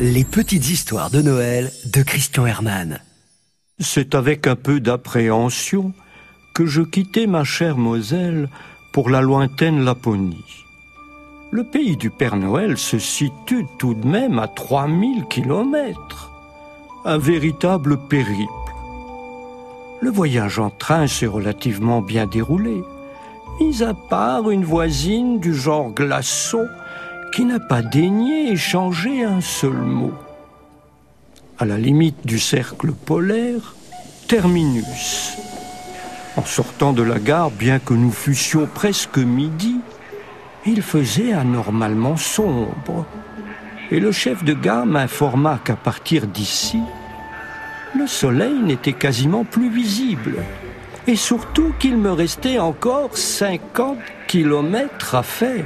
Les petites histoires de Noël de Christian Hermann. C'est avec un peu d'appréhension que je quittais ma chère Moselle pour la lointaine Laponie. Le pays du Père Noël se situe tout de même à 3000 kilomètres. Un véritable périple. Le voyage en train s'est relativement bien déroulé, mis à part une voisine du genre glaçon qui n'a pas daigné échanger un seul mot. À la limite du cercle polaire, terminus. En sortant de la gare, bien que nous fussions presque midi, il faisait anormalement sombre. Et le chef de gare m'informa qu'à partir d'ici, le soleil n'était quasiment plus visible. Et surtout qu'il me restait encore 50 kilomètres à faire.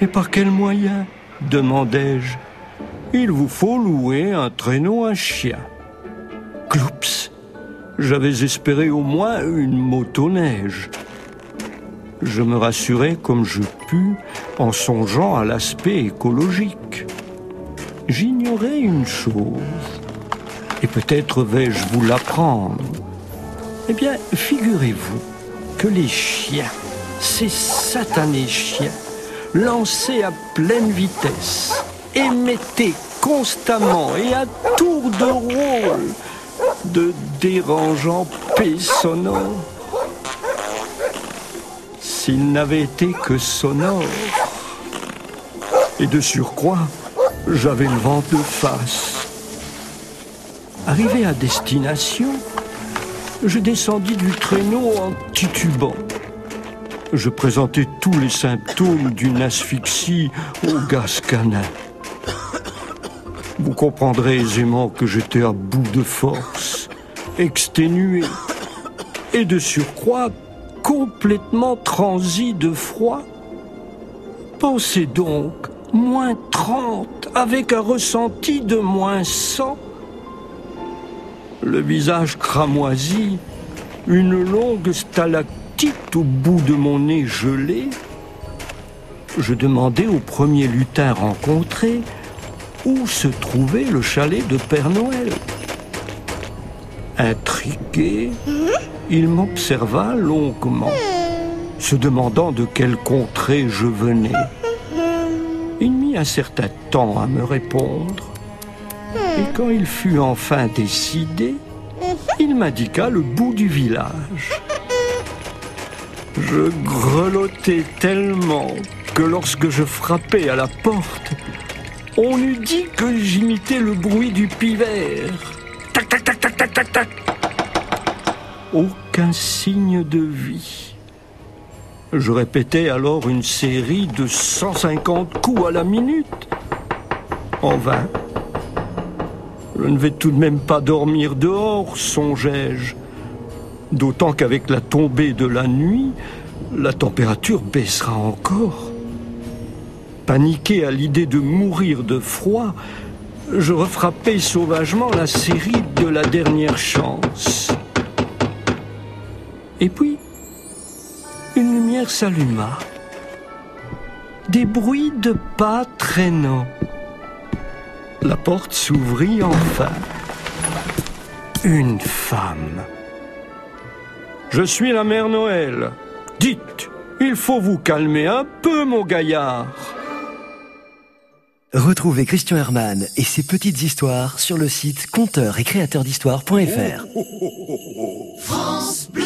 Et par quel moyen demandai-je. Il vous faut louer un traîneau à chien. Cloups J'avais espéré au moins une motoneige. Je me rassurais comme je pus en songeant à l'aspect écologique. J'ignorais une chose, et peut-être vais-je vous l'apprendre. Eh bien, figurez-vous que les chiens, ces satanés chiens, lancés à pleine vitesse, émettaient constamment et à tour de rôle de dérangeants P sonores. S'ils n'avaient été que sonores, et de surcroît, j'avais le vent de face. Arrivé à destination, je descendis du traîneau en titubant. Je présentais tous les symptômes d'une asphyxie au gaz canin. Vous comprendrez aisément que j'étais à bout de force, exténué, et de surcroît complètement transi de froid. Pensez donc, moins 30, avec un ressenti de moins 100. Le visage cramoisi, une longue stalactite au bout de mon nez gelé. Je demandai au premier lutin rencontré où se trouvait le chalet de Père Noël. Intrigué, il m'observa longuement, se demandant de quelle contrée je venais. Il mit un certain temps à me répondre, et quand il fut enfin décidé, il m'indiqua le bout du village. Je grelottais tellement que lorsque je frappais à la porte, on eût dit que j'imitais le bruit du pivert. Tac, tac, tac, tac, tac, tac, tac. Aucun signe de vie. Je répétais alors une série de 150 coups à la minute. En vain. Je ne vais tout de même pas dormir dehors, songeai-je. D'autant qu'avec la tombée de la nuit, la température baissera encore. Paniqué à l'idée de mourir de froid, je refrappais sauvagement la série de la dernière chance. Et puis, une lumière s'alluma. Des bruits de pas traînants. La porte s'ouvrit enfin. Une femme. Je suis la mère Noël. Dites, il faut vous calmer un peu, mon gaillard. Retrouvez Christian Hermann et ses petites histoires sur le site conteur et créateur d'histoire.fr. France Bleu.